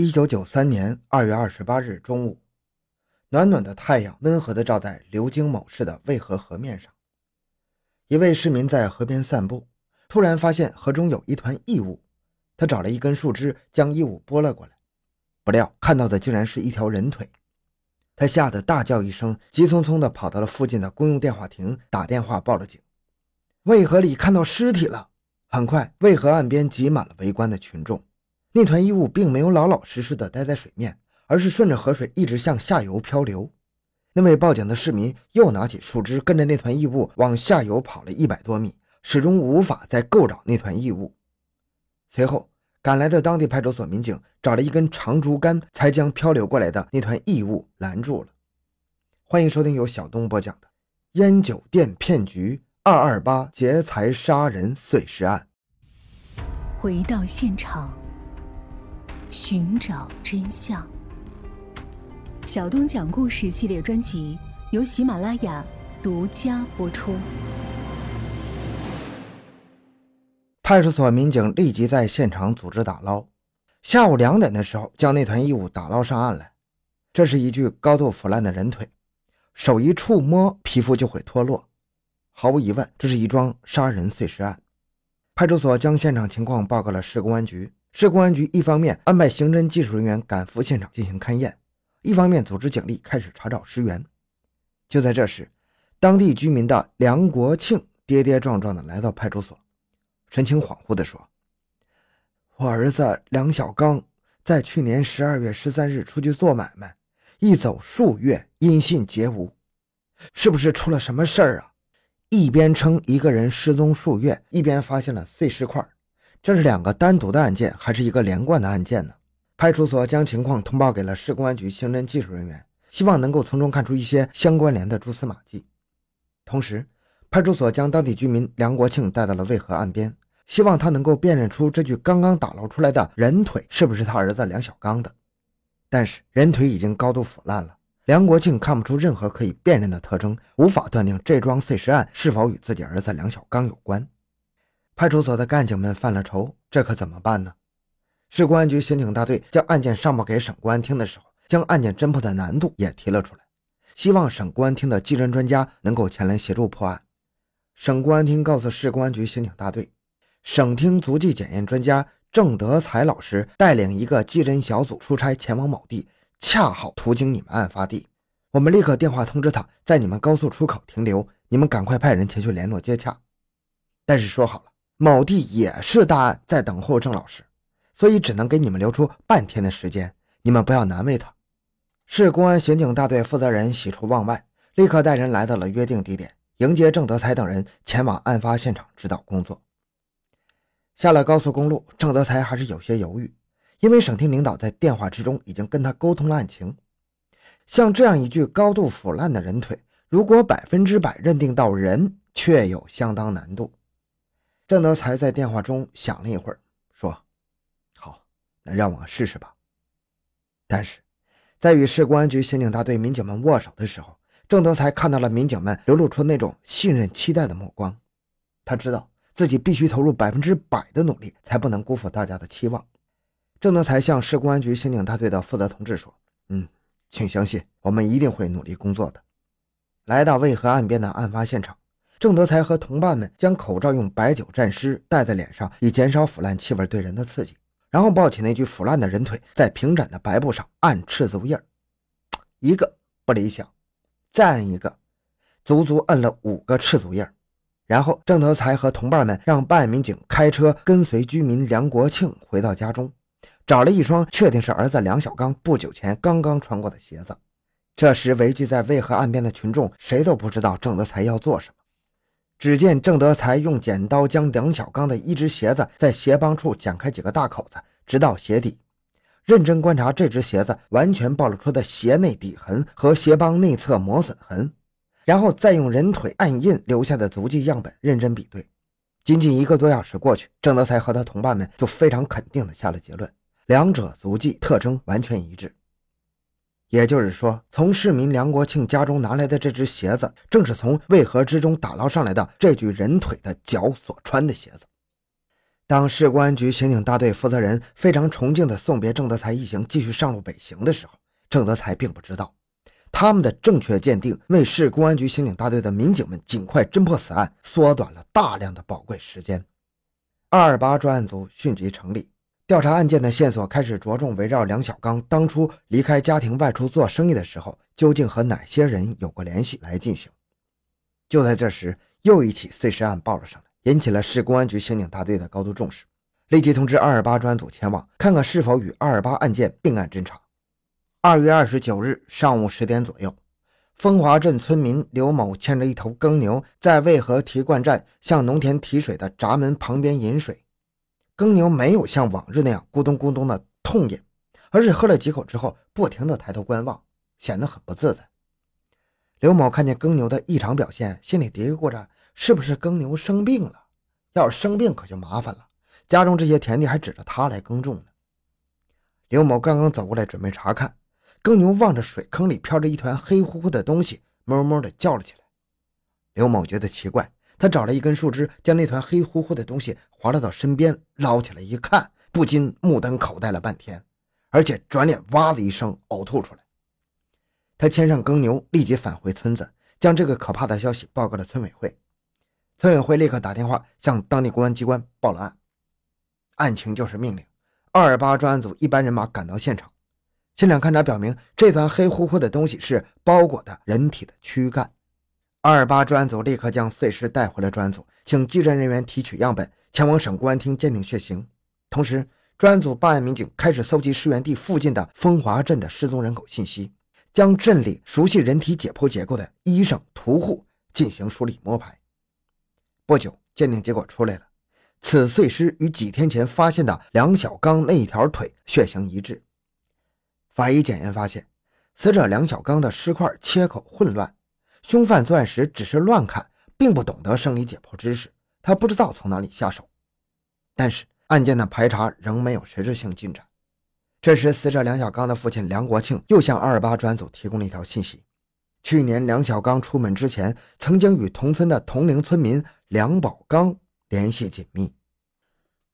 一九九三年二月二十八日中午，暖暖的太阳温和地照在流经某市的渭河河面上。一位市民在河边散步，突然发现河中有一团异物。他找了一根树枝，将异物拨了过来，不料看到的竟然是一条人腿。他吓得大叫一声，急匆匆地跑到了附近的公用电话亭，打电话报了警。渭河里看到尸体了。很快，渭河岸边挤满了围观的群众。那团异物并没有老老实实的待在水面，而是顺着河水一直向下游漂流。那位报警的市民又拿起树枝，跟着那团异物往下游跑了一百多米，始终无法再够着那团异物。随后赶来的当地派出所民警找了一根长竹竿，才将漂流过来的那团异物拦住了。欢迎收听由小东播讲的《烟酒店骗局二二八劫财杀人碎尸案》。回到现场。寻找真相。小东讲故事系列专辑由喜马拉雅独家播出。派出所民警立即在现场组织打捞，下午两点的时候将那团异物打捞上岸来。这是一具高度腐烂的人腿，手一触摸，皮肤就会脱落。毫无疑问，这是一桩杀人碎尸案。派出所将现场情况报告了市公安局。市公安局一方面安排刑侦技术人员赶赴现场进行勘验，一方面组织警力开始查找尸源。就在这时，当地居民的梁国庆跌跌撞撞地来到派出所，神情恍惚地说：“我儿子梁小刚在去年十二月十三日出去做买卖，一走数月音信皆无，是不是出了什么事儿啊？”一边称一个人失踪数月，一边发现了碎尸块。这是两个单独的案件，还是一个连贯的案件呢？派出所将情况通报给了市公安局刑侦技术人员，希望能够从中看出一些相关联的蛛丝马迹。同时，派出所将当地居民梁国庆带到了渭河岸边，希望他能够辨认出这具刚刚打捞出来的人腿是不是他儿子梁小刚的。但是人腿已经高度腐烂了，梁国庆看不出任何可以辨认的特征，无法断定这桩碎尸案是否与自己儿子梁小刚有关。派出所的干警们犯了愁，这可怎么办呢？市公安局刑警大队将案件上报给省公安厅的时候，将案件侦破的难度也提了出来，希望省公安厅的技侦专家能够前来协助破案。省公安厅告诉市公安局刑警大队，省厅足迹检验专家郑德才老师带领一个技侦小组出差前往某地，恰好途经你们案发地，我们立刻电话通知他在你们高速出口停留，你们赶快派人前去联络接洽。但是说好了。某地也是大案，在等候郑老师，所以只能给你们留出半天的时间，你们不要难为他。市公安刑警大队负责人喜出望外，立刻带人来到了约定地点，迎接郑德才等人前往案发现场指导工作。下了高速公路，郑德才还是有些犹豫，因为省厅领导在电话之中已经跟他沟通了案情。像这样一具高度腐烂的人腿，如果百分之百认定到人，确有相当难度。郑德才在电话中想了一会儿，说：“好，那让我试试吧。”但是，在与市公安局刑警大队民警们握手的时候，郑德才看到了民警们流露出那种信任、期待的目光。他知道自己必须投入百分之百的努力，才不能辜负大家的期望。郑德才向市公安局刑警大队的负责同志说：“嗯，请相信，我们一定会努力工作的。”来到渭河岸边的案发现场。郑德才和同伴们将口罩用白酒蘸湿戴在脸上，以减少腐烂气味对人的刺激。然后抱起那具腐烂的人腿，在平展的白布上按赤足印儿 一个不理想，再按一个，足足摁了五个赤足印儿然后郑德才和同伴们让办案民警开车跟随居民梁国庆回到家中，找了一双确定是儿子梁小刚不久前刚刚穿过的鞋子。这时围聚在渭河岸边的群众谁都不知道郑德才要做什么。只见郑德才用剪刀将梁小刚的一只鞋子在鞋帮处剪开几个大口子，直到鞋底。认真观察这只鞋子完全暴露出的鞋内底痕和鞋帮内侧磨损痕，然后再用人腿按印留下的足迹样本认真比对。仅仅一个多小时过去，郑德才和他同伴们就非常肯定地下了结论：两者足迹特征完全一致。也就是说，从市民梁国庆家中拿来的这只鞋子，正是从渭河之中打捞上来的这具人腿的脚所穿的鞋子。当市公安局刑警大队负责人非常崇敬地送别郑德才一行继续上路北行的时候，郑德才并不知道，他们的正确鉴定为市公安局刑警大队的民警们尽快侦破此案缩短了大量的宝贵时间。二二八专案组迅即成立，调查案件的线索开始着重围绕梁小刚当初离开家庭外出做生意的时候，究竟和哪些人有过联系来进行。就在这时，又一起碎尸案报了上来。引起了市公安局刑警大队的高度重视，立即通知二二八专案组前往看看是否与二二八案件并案侦查。二月二十九日上午十点左右，风华镇村民刘某牵着一头耕牛，在渭河提灌站向农田提水的闸门旁边饮水。耕牛没有像往日那样咕咚咕咚的痛饮，而是喝了几口之后，不停地抬头观望，显得很不自在。刘某看见耕牛的异常表现，心里嘀咕着。是不是耕牛生病了？要是生病可就麻烦了。家中这些田地还指着他来耕种呢。刘某刚刚走过来准备查看，耕牛望着水坑里飘着一团黑乎乎的东西，哞哞的叫了起来。刘某觉得奇怪，他找了一根树枝，将那团黑乎乎的东西划拉到身边，捞起来一看，不禁目瞪口呆了半天，而且转脸哇的一声呕吐出来。他牵上耕牛，立即返回村子，将这个可怕的消息报告了村委会。村委会立刻打电话向当地公安机关报了案，案情就是命令二二八专案组一班人马赶到现场。现场勘查表明，这团黑乎乎的东西是包裹的人体的躯干。二八专案组立刻将碎尸带回了专案组，请技侦人员提取样本，前往省公安厅鉴定血型。同时，专案组办案民警开始搜集尸源地附近的风华镇的失踪人口信息，将镇里熟悉人体解剖结构的医生、屠户进行梳理摸排。不久，鉴定结果出来了，此碎尸与几天前发现的梁小刚那一条腿血型一致。法医检验发现，死者梁小刚的尸块切口混乱，凶犯作案时只是乱砍，并不懂得生理解剖知识，他不知道从哪里下手。但是案件的排查仍没有实质性进展。这时，死者梁小刚的父亲梁国庆又向二二八专组提供了一条信息。去年梁小刚出门之前，曾经与同村的同龄村民梁宝刚联系紧密。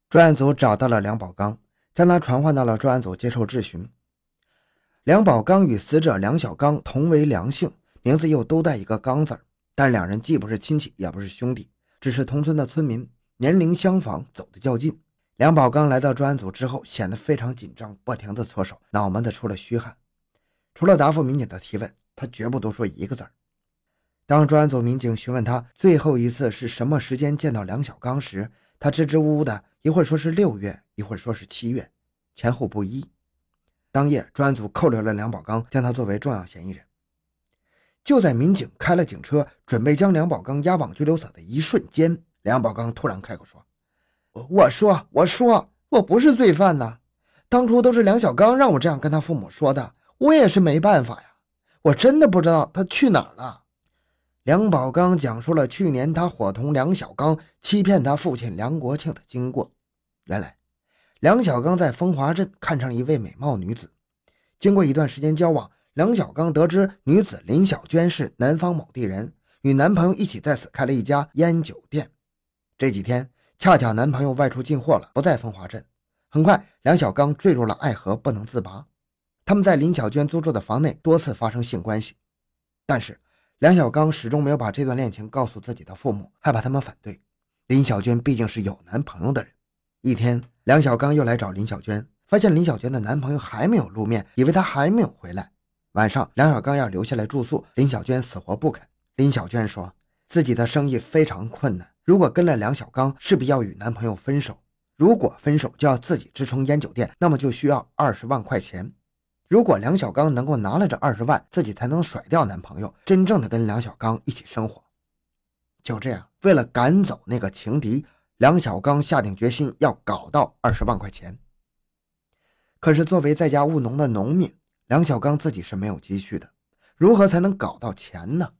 专案组找到了梁宝刚，将他传唤到了专案组接受质询。梁宝刚与死者梁小刚同为梁姓，名字又都带一个“刚”字但两人既不是亲戚，也不是兄弟，只是同村的村民，年龄相仿，走得较近。梁宝刚来到专案组之后，显得非常紧张，不停地搓手，脑门子出了虚汗。除了答复民警的提问。他绝不多说一个字儿。当专案组民警询问他最后一次是什么时间见到梁小刚时，他支支吾吾的，一会儿说是六月，一会儿说是七月，前后不一。当夜，专案组扣留了梁宝刚，将他作为重要嫌疑人。就在民警开了警车，准备将梁宝刚押往拘留所的一瞬间，梁宝刚突然开口说：“我我说我说我不是罪犯呐，当初都是梁小刚让我这样跟他父母说的，我也是没办法呀。”我真的不知道他去哪儿了。梁宝刚讲述了去年他伙同梁小刚欺骗他父亲梁国庆的经过。原来，梁小刚在风华镇看上一位美貌女子，经过一段时间交往，梁小刚得知女子林小娟是南方某地人，与男朋友一起在此开了一家烟酒店。这几天恰巧男朋友外出进货了，不在风华镇。很快，梁小刚坠入了爱河，不能自拔。他们在林小娟租住的房内多次发生性关系，但是梁小刚始终没有把这段恋情告诉自己的父母，害怕他们反对。林小娟毕竟是有男朋友的人。一天，梁小刚又来找林小娟，发现林小娟的男朋友还没有露面，以为他还没有回来。晚上，梁小刚要留下来住宿，林小娟死活不肯。林小娟说自己的生意非常困难，如果跟了梁小刚，势必要与男朋友分手。如果分手就要自己支撑烟酒店，那么就需要二十万块钱。如果梁小刚能够拿了这二十万，自己才能甩掉男朋友，真正的跟梁小刚一起生活。就这样，为了赶走那个情敌，梁小刚下定决心要搞到二十万块钱。可是作为在家务农的农民，梁小刚自己是没有积蓄的，如何才能搞到钱呢？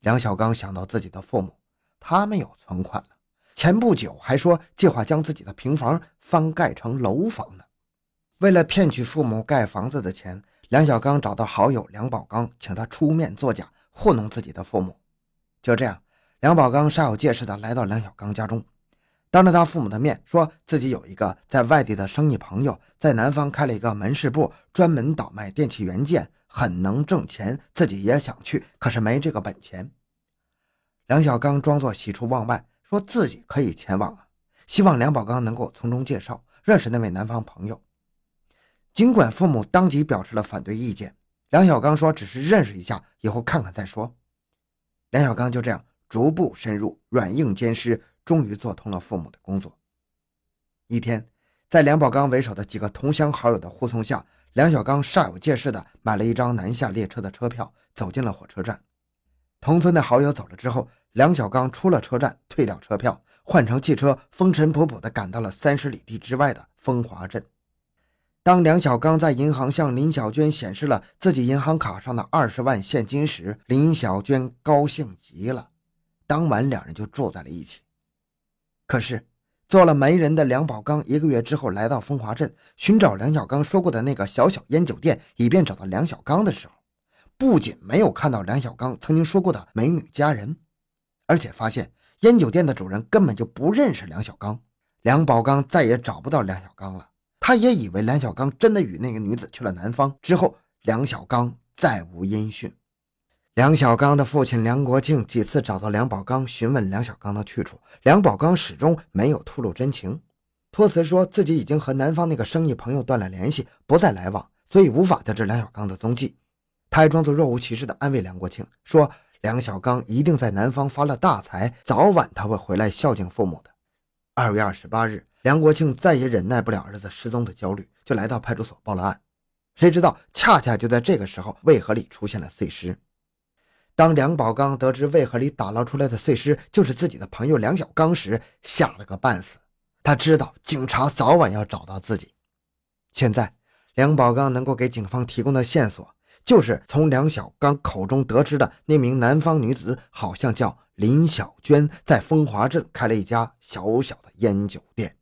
梁小刚想到自己的父母，他们有存款了，前不久还说计划将自己的平房翻盖成楼房呢。为了骗取父母盖房子的钱，梁小刚找到好友梁宝刚，请他出面作假，糊弄自己的父母。就这样，梁宝刚煞有介事地来到梁小刚家中，当着他父母的面说自己有一个在外地的生意朋友，在南方开了一个门市部，专门倒卖电器元件，很能挣钱，自己也想去，可是没这个本钱。梁小刚装作喜出望外，说自己可以前往啊，希望梁宝刚能够从中介绍认识那位南方朋友。尽管父母当即表示了反对意见，梁小刚说只是认识一下，以后看看再说。梁小刚就这样逐步深入，软硬兼施。终于做通了父母的工作。一天，在梁宝刚为首的几个同乡好友的护送下，梁小刚煞有介事地买了一张南下列车的车票，走进了火车站。同村的好友走了之后，梁小刚出了车站，退掉车票，换乘汽车，风尘仆仆地赶到了三十里地之外的风华镇。当梁小刚在银行向林小娟显示了自己银行卡上的二十万现金时，林小娟高兴极了。当晚，两人就住在了一起。可是，做了媒人的梁宝刚一个月之后来到风华镇寻找梁小刚说过的那个小小烟酒店，以便找到梁小刚的时候，不仅没有看到梁小刚曾经说过的美女佳人，而且发现烟酒店的主人根本就不认识梁小刚。梁宝刚再也找不到梁小刚了，他也以为梁小刚真的与那个女子去了南方。之后，梁小刚再无音讯。梁小刚的父亲梁国庆几次找到梁宝刚询问梁小刚的去处，梁宝刚始终没有吐露真情，托辞说自己已经和南方那个生意朋友断了联系，不再来往，所以无法得知梁小刚的踪迹。他还装作若无其事地安慰梁国庆说：“梁小刚一定在南方发了大财，早晚他会回来孝敬父母的。”二月二十八日，梁国庆再也忍耐不了儿子失踪的焦虑，就来到派出所报了案。谁知道，恰恰就在这个时候，渭河里出现了碎尸。当梁宝刚得知渭河里打捞出来的碎尸就是自己的朋友梁小刚时，吓了个半死。他知道警察早晚要找到自己。现在，梁宝刚能够给警方提供的线索，就是从梁小刚口中得知的那名南方女子好像叫林小娟，在风华镇开了一家小小的烟酒店。